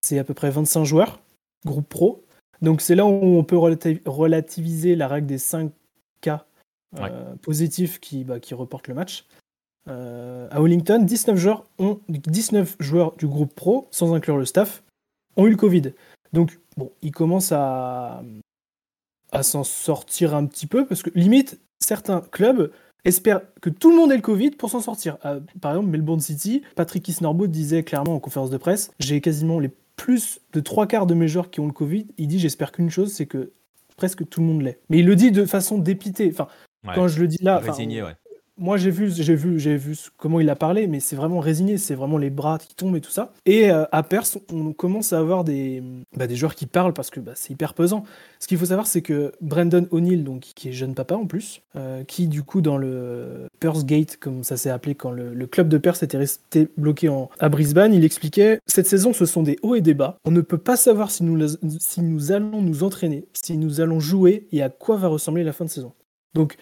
c'est à peu près 25 joueurs, groupe pro. Donc c'est là où on peut relativiser la règle des 5 cas euh, positifs qui, bah, qui reportent le match. Euh, à Wellington, 19 joueurs, ont, 19 joueurs du groupe pro, sans inclure le staff, ont eu le Covid. Donc, bon, ils commencent à, à s'en sortir un petit peu, parce que limite, certains clubs espère que tout le monde ait le Covid pour s'en sortir. Euh, par exemple, Melbourne City, Patrick Isnorbo disait clairement en conférence de presse J'ai quasiment les plus de trois quarts de mes joueurs qui ont le Covid. Il dit J'espère qu'une chose, c'est que presque tout le monde l'ait. Mais il le dit de façon dépitée. Enfin, quand je le dis là. Résigné, ouais moi j'ai vu, j'ai vu, j'ai vu comment il a parlé, mais c'est vraiment résigné, c'est vraiment les bras qui tombent et tout ça. Et euh, à Perse, on commence à avoir des, bah, des joueurs qui parlent parce que bah, c'est hyper pesant. Ce qu'il faut savoir, c'est que Brandon O'Neill, donc qui est jeune papa en plus, euh, qui du coup dans le Perth Gate, comme ça s'est appelé quand le, club de Perse était resté bloqué en, à Brisbane, il expliquait cette saison, ce sont des hauts et des bas. On ne peut pas savoir si nous, si nous allons nous entraîner, si nous allons jouer et à quoi va ressembler la fin de saison. Donc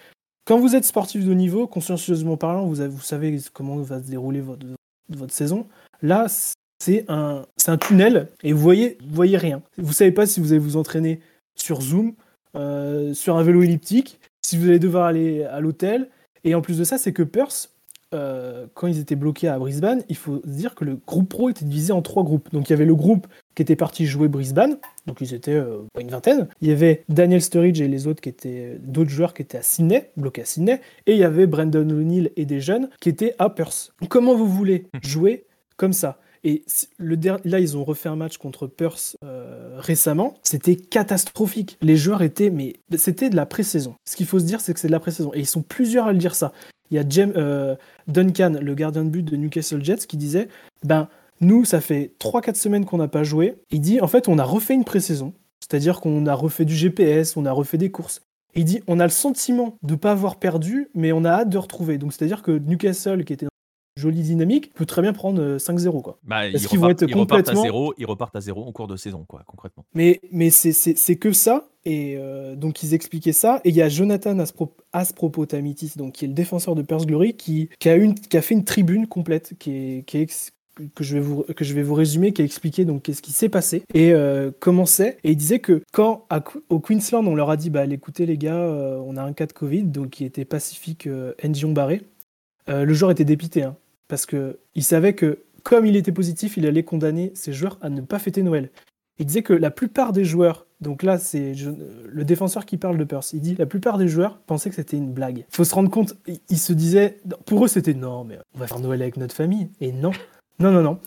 quand vous êtes sportif de niveau, consciencieusement parlant, vous, savez comment va se dérouler votre, saison. Là, c'est un, un tunnel et vous voyez, vous voyez rien. Vous savez pas si vous allez vous entraîner sur Zoom, euh, sur un vélo elliptique, si vous allez devoir aller à l'hôtel. Et en plus de ça, c'est que Perth, euh, quand ils étaient bloqués à Brisbane, il faut se dire que le groupe pro était divisé en trois groupes. Donc il y avait le groupe qui était parti jouer Brisbane, donc ils étaient euh, une vingtaine. Il y avait Daniel Sturridge et les autres qui étaient d'autres joueurs qui étaient à Sydney, bloqués à Sydney, et il y avait Brandon O'Neill et des jeunes qui étaient à Perth. Comment vous voulez jouer comme ça? Et le là, ils ont refait un match contre Perth euh, récemment. C'était catastrophique. Les joueurs étaient, mais c'était de la pré-saison. Ce qu'il faut se dire, c'est que c'est de la pré-saison. Et ils sont plusieurs à le dire ça. Il y a euh, Duncan, le gardien de but de Newcastle Jets, qui disait Ben, nous, ça fait 3-4 semaines qu'on n'a pas joué. Il dit En fait, on a refait une pré-saison. C'est-à-dire qu'on a refait du GPS, on a refait des courses. il dit On a le sentiment de ne pas avoir perdu, mais on a hâte de retrouver. Donc, c'est-à-dire que Newcastle, qui était jolie dynamique, peut très bien prendre 5-0 quoi. Bah, ils, repartent, être complètement... à zéro, ils repartent à zéro en cours de saison quoi, concrètement. Mais, mais c'est que ça et euh, donc ils expliquaient ça et il y a Jonathan Aspropotamitis donc qui est le défenseur de Perth Glory qui, qui, a une, qui a fait une tribune complète qui est, qui est que je vais vous que je vais vous résumer qui a expliqué donc qu'est-ce qui s'est passé et euh, comment c'est et il disait que quand au Queensland on leur a dit bah écoutez les gars euh, on a un cas de Covid donc qui était Pacifique euh, Ndion Barré le joueur était dépité hein parce qu'il savait que comme il était positif, il allait condamner ses joueurs à ne pas fêter Noël. Il disait que la plupart des joueurs, donc là c'est le défenseur qui parle de Perth, il dit la plupart des joueurs pensaient que c'était une blague. Il faut se rendre compte, ils se disaient, pour eux c'était non, mais on va faire Noël avec notre famille. Et non, non, non, non.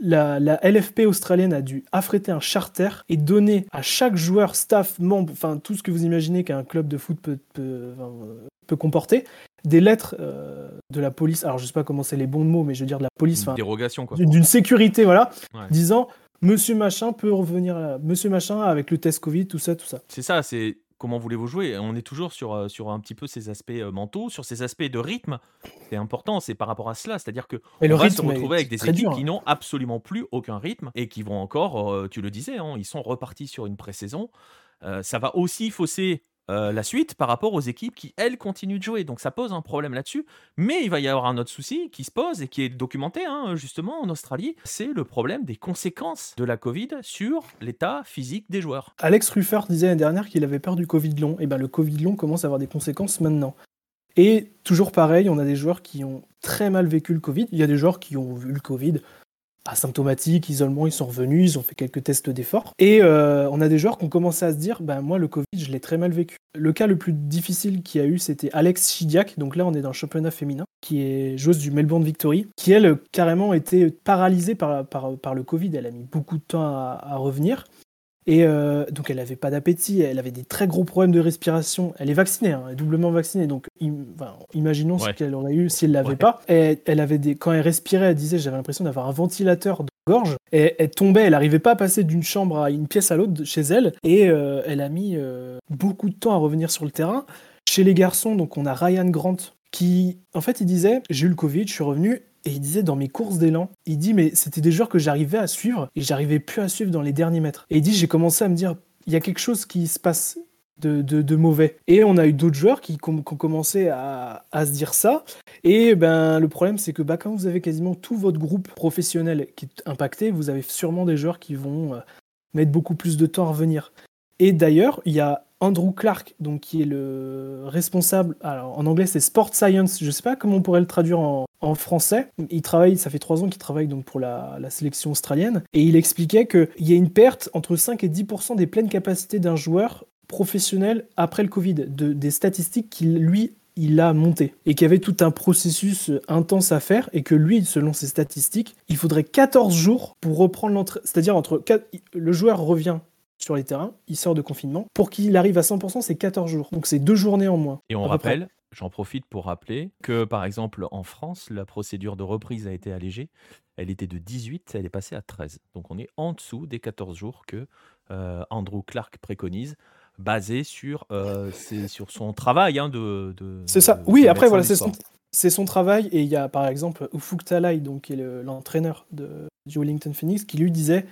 La, LFP australienne a dû affréter un charter et donner à chaque joueur, staff, membre, enfin tout ce que vous imaginez qu'un club de foot peut, peut comporter, des lettres euh, de la police, alors je sais pas comment c'est les bons mots, mais je veux dire de la police, d'une sécurité, voilà, disant Monsieur Machin peut revenir, là. Monsieur Machin avec le test Covid, tout ça, tout ça. C'est ça, c'est comment voulez-vous jouer? On est toujours sur, euh, sur un petit peu ces aspects euh, mentaux, sur ces aspects de rythme. C'est important, c'est par rapport à cela. C'est-à-dire que on va se retrouver avec des équipes qui n'ont absolument plus aucun rythme et qui vont encore, tu le disais, hein, ils sont repartis sur une pré-saison. ça va aussi fausser euh, la suite par rapport aux équipes qui, elles, continuent de jouer. Donc ça pose un problème là-dessus. Mais il va y avoir un autre souci qui se pose et qui est documenté hein, justement en Australie. C'est le problème des conséquences de la Covid sur l'état physique des joueurs. Alex Ruffert disait l'année dernière qu'il avait peur du Covid long. Et eh bien le Covid long commence à avoir des conséquences maintenant. Et toujours pareil, on a des joueurs qui ont très mal vécu le Covid. Il y a des joueurs qui ont vu le Covid asymptomatiques, isolement, ils sont revenus, ils ont fait quelques tests d'effort. Et euh, on a des joueurs qui ont commencé à se dire, ben moi le Covid, je l'ai très mal vécu. Le cas le plus difficile qu'il y a eu, c'était Alex Chidiac, donc là on est dans le championnat féminin, qui est joueuse du Melbourne Victory, qui elle carrément été paralysée par, par, par le Covid, elle a mis beaucoup de temps à revenir. Et euh, donc elle n'avait pas d'appétit, elle avait des très gros problèmes de respiration. Elle est vaccinée, hein, elle est doublement vaccinée. Donc imaginons ce qu'elle aurait eu si elle l'avait pas. Et elle avait des, quand elle respirait, elle disait j'avais l'impression d'avoir un ventilateur de gorge. Et elle tombait, elle n'arrivait pas à passer d'une chambre à une pièce à l'autre chez elle. Et euh, elle a mis euh, beaucoup de temps à revenir sur le terrain. Chez les garçons, donc on a Ryan Grant qui, en fait, il disait j'ai eu le Covid, je suis revenu et il disait dans mes courses d'élan, il dit mais c'était des joueurs que j'arrivais à suivre et j'arrivais plus à suivre dans les derniers mètres. Et il dit j'ai commencé à me dire il y a quelque chose qui se passe de, de, mauvais. Et on a eu d'autres joueurs qui, ont commencé à, à, se dire ça. Et ben le problème c'est que bah, quand vous avez quasiment tout votre groupe professionnel qui est impacté, vous avez sûrement des joueurs qui vont euh, mettre beaucoup plus de temps à revenir. Et d'ailleurs, il y a Andrew Clark, donc, qui est le responsable, alors en anglais c'est Sport Science, je ne sais pas comment on pourrait le traduire en, français. Il travaille, ça fait trois ans qu'il travaille donc pour la, sélection australienne, et il expliquait qu'il y a une perte entre 5 et 10% des pleines capacités d'un joueur professionnel après le Covid, de, des statistiques qu'il lui il a monté et qu'il y avait tout un processus intense à faire et que lui, selon ses statistiques, il faudrait 14 jours pour reprendre l'entrée. C'est-à-dire entre le joueur revient sur les terrains, il sort de confinement. Pour qu'il arrive à 100%, c'est 14 jours. Donc c'est deux journées en moins. Et on rappelle, j'en profite pour rappeler que par exemple en France, la procédure de reprise a été allégée. Elle était de 18, elle est passée à 13. Donc on est en dessous des 14 jours que euh, Andrew Clark préconise basé sur, euh, sur son travail hein, de, C'est ça. oui, après, voilà, c'est son, c'est son travail. Et il y a par exemple Ufuk Talay, donc, qui est l'entraîneur de, du Wellington Phoenix, qui lui disait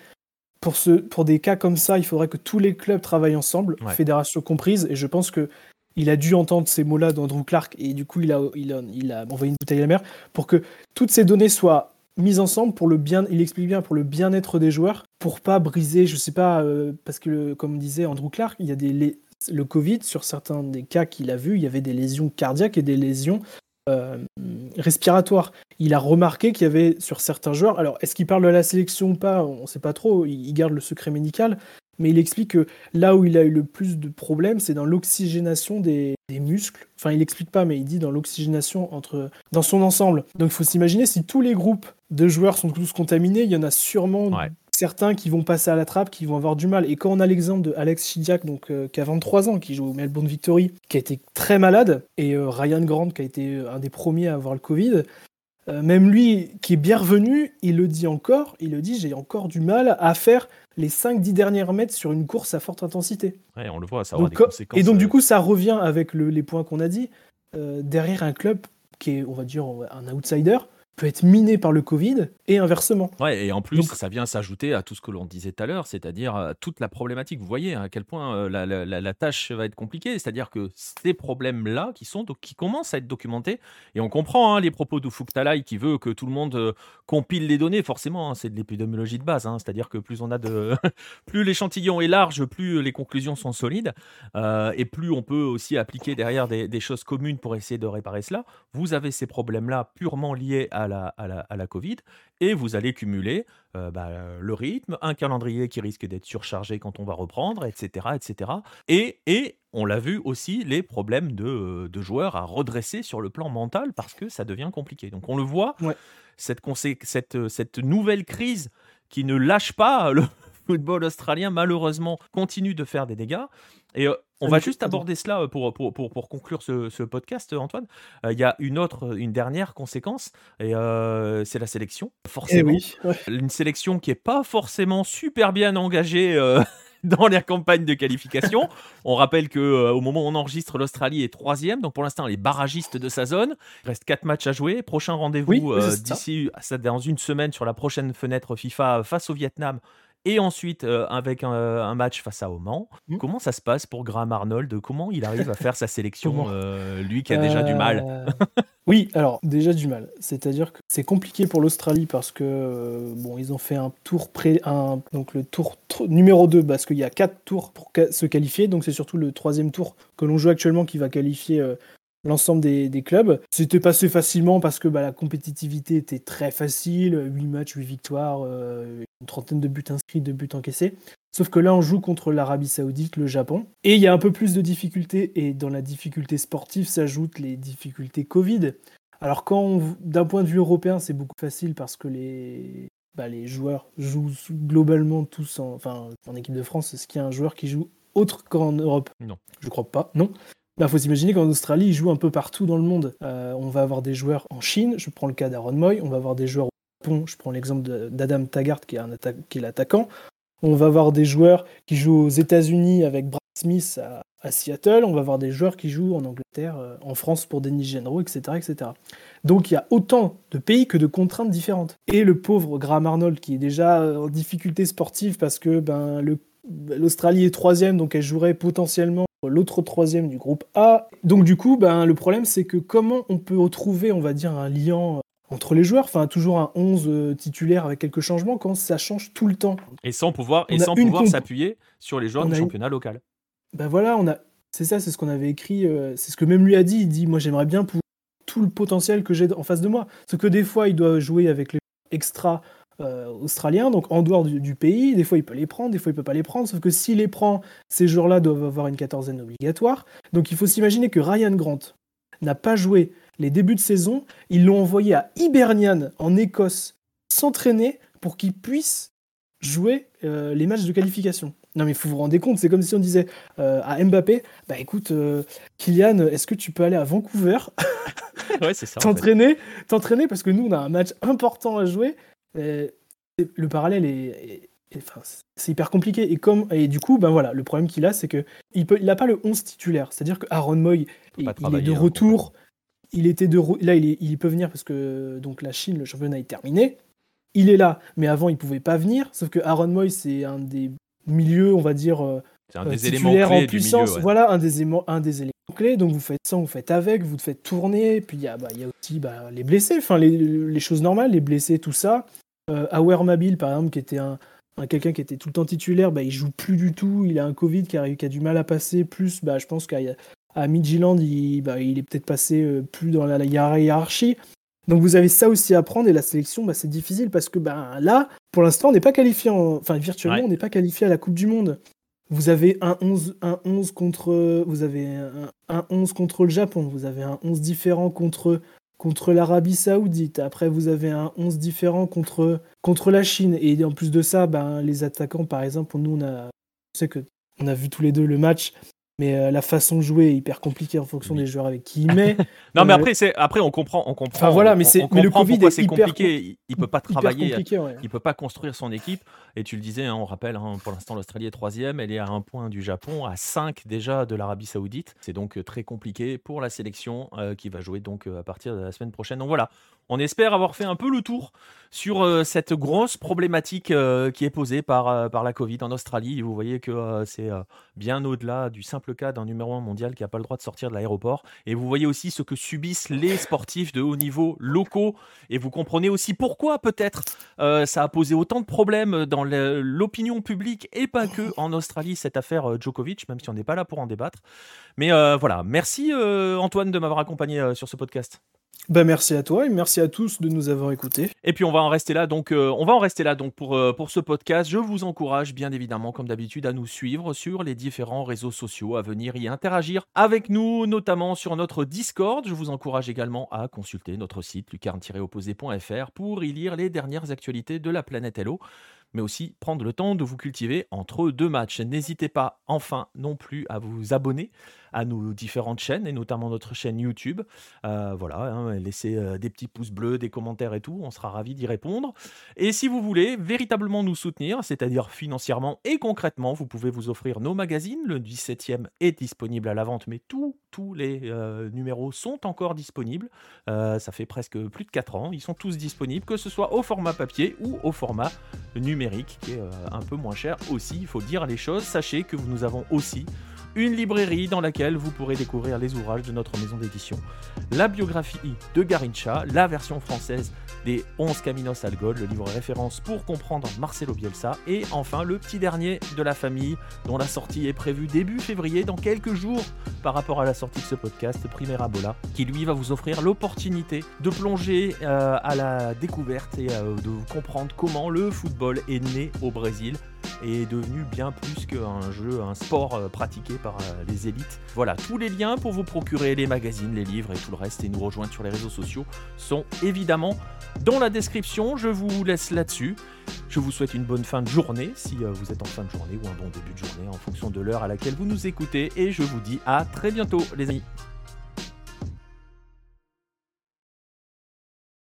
pour, ce, pour des cas comme ça, il faudrait que tous les clubs travaillent ensemble, fédération comprise, et je pense que il a dû entendre ces mots-là d'Andrew Clark, et du coup, il a, il, a, il a envoyé une bouteille à la mer pour que toutes ces données soient mises ensemble pour le bien, il explique bien, pour le bien-être des joueurs, pour pas briser, je sais pas, euh, parce que, comme disait Andrew Clark, il y a des, le Covid, sur certains des cas qu'il a vus, il y avait des lésions cardiaques et des lésions euh, respiratoire. Il a remarqué qu'il y avait sur certains joueurs, alors est-ce qu'il parle de la sélection ou pas, on ne sait pas trop, il garde le secret médical, mais il explique que là où il a eu le plus de problèmes, c'est dans l'oxygénation des, muscles. Enfin, il explique pas, mais il dit dans l'oxygénation entre dans son ensemble. Donc, il faut s'imaginer si tous les groupes de joueurs sont tous contaminés, il y en a sûrement certains qui vont passer à la trappe, qui vont avoir du mal. Et quand on a l'exemple de Alex Chidiac, donc, euh, qui a 23 ans, qui joue au Melbourne Victory, qui a été très malade, et euh, Ryan Grant, qui a été un des premiers à avoir le Covid, même lui, qui est bien revenu, il le dit encore, il le dit, j'ai encore du mal à faire les 5-10 dernières mètres sur une course à forte intensité. Ouais, on le voit, ça aura des conséquences. Et donc, du coup, ça revient avec les points qu'on a dit. derrière un club qui est, on va dire, un outsider, peut être miné par le Covid et inversement. Ouais, et en plus, ça vient s'ajouter à tout ce que l'on disait tout à l'heure, c'est-à-dire euh, toute la problématique. Vous voyez à quel point euh, la, la, la, tâche va être compliquée, c'est-à-dire que ces problèmes-là qui sont qui commencent à être documentés, et on comprend hein, les propos de Talay qui veut que tout le monde euh, compile les données, forcément, hein, c'est de l'épidémiologie de base, hein, c'est-à-dire que plus on a de, plus l'échantillon est large, plus les conclusions sont solides, et plus on peut aussi appliquer derrière des, des choses communes pour essayer de réparer cela. Vous avez ces problèmes-là purement liés à la, à la, à la Covid et vous allez cumuler euh, bah, le rythme, un calendrier qui risque d'être surchargé quand on va reprendre, etc. etc. Et, et on l'a vu aussi, les problèmes de, de, joueurs à redresser sur le plan mental parce que ça devient compliqué. Donc on le voit, cette, cette, cette nouvelle crise qui ne lâche pas le football australien, malheureusement, continue de faire des dégâts. Et euh, on va juste aborder cela euh, pour, pour, pour, pour conclure ce, ce, podcast, Antoine. Euh, il y a une autre, une dernière conséquence, et c'est la sélection. Forcément. Eh Une sélection qui n'est pas forcément super bien engagée. dans les campagnes de qualification. on rappelle que au moment où on enregistre, l'Australie est troisième, donc pour l'instant, elle est barragiste de sa zone. Il reste quatre matchs à jouer. Prochain rendez-vous d'ici dans une semaine sur la prochaine fenêtre FIFA face au Vietnam et ensuite euh, avec un, match face à Oman. Mmh. Comment ça se passe pour Graham Arnold? Comment il arrive à faire sa sélection, euh, lui qui a déjà du mal? Euh, Oui, alors déjà du mal. C'est-à-dire que c'est compliqué pour l'Australie parce que bon, ils ont fait un tour pré, un, donc le tour numéro 2 parce qu'il y a quatre tours pour se qualifier. Donc c'est surtout le troisième tour que l'on joue actuellement qui va qualifier l'ensemble des, clubs. C'était passé facilement parce que bah, la compétitivité était très facile, 8 matchs, 8 victoires, euh, une trentaine de buts inscrits, de buts encaissés. Sauf que là, on joue contre l'Arabie Saoudite, le Japon. Et il y a un peu plus de difficultés, et dans la difficulté sportive s'ajoutent les difficultés Covid. Alors quand, d'un point de vue européen, c'est beaucoup facile parce que les, bah, les joueurs jouent globalement tous en, enfin, en équipe de France. Est-ce qu'il y a un joueur qui joue autre qu'en Europe? Non. Je crois pas, non. Il bah, faut s'imaginer qu'en Australie, ils jouent un peu partout dans le monde. Euh, on va avoir des joueurs en Chine, je prends le cas d'Aaron Moy, on va avoir des joueurs au Japon, je prends l'exemple d'Adam Taggart qui est, qui est l'attaquant. On va avoir des joueurs qui jouent aux États-Unis avec Brad Smith à, Seattle, on va avoir des joueurs qui jouent en Angleterre, euh, en France pour Denis Genro, etc., etc. Donc il y a autant de pays que de contraintes différentes. Et le pauvre Graham Arnold qui est déjà en difficulté sportive parce que ben, l'Australie est troisième, donc elle jouerait potentiellement l'autre troisième du groupe A. Donc du coup, ben, le problème c'est que comment on peut retrouver, on va dire, un lien euh, entre les joueurs, enfin toujours un 11 euh, titulaire avec quelques changements quand ça change tout le temps. Et sans pouvoir, et sans pouvoir s'appuyer sur les joueurs du championnat local. Ben voilà, on a, c'est ça, c'est ce qu'on avait écrit, euh, c'est ce que même lui a dit. Il dit, moi j'aimerais bien pour tout le potentiel que j'ai en face de moi. Ce que des fois il doit jouer avec les extras euh, australien, donc en dehors du, pays. Des fois, il peut les prendre, des fois, il peut pas les prendre. Sauf que s'il les prend, ces joueurs-là doivent avoir une quatorzaine obligatoire. Donc il faut s'imaginer que Ryan Grant n'a pas joué les débuts de saison. Ils l'ont envoyé à Hibernian, en Écosse, s'entraîner pour qu'il puisse jouer euh, les matchs de qualification. Non mais il faut vous rendre compte, c'est comme si on disait euh, à Mbappé, bah écoute, Kylian, est-ce que tu peux aller à Vancouver? Ouais, c'est ça. t'entraîner, t'entraîner parce que nous on a un match important à jouer le parallèle est, c'est hyper compliqué. Et, comme, et du coup, ben voilà, le problème qu'il a, c'est qu'il n'a pas le 11 titulaire. C'est-à-dire que Aaron Moy, il, est de hein, retour. il était de là, il, il, peut venir parce que donc la Chine, le championnat est terminé. Il est là, mais avant, il pouvait pas venir. Sauf que Aaron Moy, c'est un des milieux, on va dire, euh, un des éléments clés en puissance. Du milieu, Voilà, un des, éléments, un des éléments clés. Donc vous faites ça, vous faites avec, vous faites tourner. Puis il y, a, bah, y a aussi bah, les blessés, enfin les, les, choses normales, les blessés, tout ça. Euh, Awer Mabil, par exemple, qui était un, quelqu'un qui était tout le temps titulaire, bah, il joue plus du tout. Il a un Covid qui a, qui a du mal à passer. Plus, bah, je pense qu'à à Midgeland, il, bah, il est peut-être passé euh, plus dans la, hiérarchie. Donc vous avez ça aussi à prendre et la sélection, bah, c'est difficile parce que bah, là, pour l'instant, on n'est pas qualifié, enfin virtuellement, on n'est pas qualifié à la Coupe du Monde. Vous avez un 11, un 11 contre, vous avez un, un, 11 contre le Japon, vous avez un 11 différent contre contre l'Arabie Saoudite. Après, vous avez un 11 différent contre, la Chine. Et en plus de ça, ben, les attaquants, par exemple, nous, on a, que on a vu tous les deux le match. Mais euh, la façon de jouer est hyper compliquée en fonction des joueurs avec qui il met. non, mais euh, après, c'est après on comprend, on comprend. Enfin, voilà, mais c'est mais le Covid est compliqué. Il, il, peut pas travailler, ouais. il peut pas construire son équipe. Et tu le disais, hein, on rappelle, hein, pour l'instant l'Australie est troisième, elle est à un point du Japon, à 5 déjà de l'Arabie Saoudite. C'est donc euh, très compliqué pour la sélection qui va jouer donc à partir de la semaine prochaine. Donc voilà, on espère avoir fait un peu le tour sur cette grosse problématique qui est posée par par la Covid en Australie. Vous voyez que c'est bien au-delà du simple le cas d'un numéro 1 mondial qui n'a pas le droit de sortir de l'aéroport. Et vous voyez aussi ce que subissent les sportifs de haut niveau locaux. Et vous comprenez aussi pourquoi peut-être euh, ça a posé autant de problèmes dans l'opinion publique et pas que en Australie, cette affaire euh, Djokovic, même si on n'est pas là pour en débattre. Mais euh, voilà, merci Antoine de m'avoir accompagné sur ce podcast. Ben merci à toi et merci à tous de nous avoir écoutés. Et puis on va en rester là donc euh, on va en rester là donc pour euh, pour ce podcast. Je vous encourage bien évidemment comme d'habitude à nous suivre sur les différents réseaux sociaux, à venir y interagir avec nous notamment sur notre Discord. Je vous encourage également à consulter notre site lucarne-opposé.fr pour y lire les dernières actualités de la planète Hello mais aussi prendre le temps de vous cultiver entre deux matchs. N'hésitez pas enfin non plus à vous abonner à nos différentes chaînes et notamment notre chaîne YouTube. Euh, voilà, hein, laissez euh, des petits pouces bleus, des commentaires et tout, on sera ravis d'y répondre. Et si vous voulez véritablement nous soutenir, c'est-à-dire financièrement et concrètement, vous pouvez vous offrir nos magazines. Le 17e est disponible à la vente, mais tous tous les euh, numéros sont encore disponibles. ça fait presque plus de 4 ans, ils sont tous disponibles, que ce soit au format papier ou au format numérique, qui est un peu moins cher aussi, il faut dire les choses. Sachez que nous avons aussi une librairie dans laquelle vous pourrez découvrir les ouvrages de notre maison d'édition. La biographie de Garincha, la version française des 11 Caminos al Gol, le livre référence pour comprendre Marcelo Bielsa, et enfin le petit dernier de la famille, dont la sortie est prévue début février, dans quelques jours par rapport à la sortie de ce podcast, Primera Bola, qui lui va vous offrir l'opportunité de plonger euh, à la découverte et euh, de comprendre comment le football est né au Brésil est devenu bien plus qu'un jeu, un sport euh, pratiqué par euh, les élites. Voilà, tous les liens pour vous procurer les magazines, les livres et tout le reste et nous rejoindre sur les réseaux sociaux sont évidemment dans la description. Je vous laisse là-dessus. Je vous souhaite une bonne fin de journée si euh, vous êtes en fin de journée ou un bon début de journée en fonction de l'heure à laquelle vous nous écoutez et je vous dis à très bientôt les amis.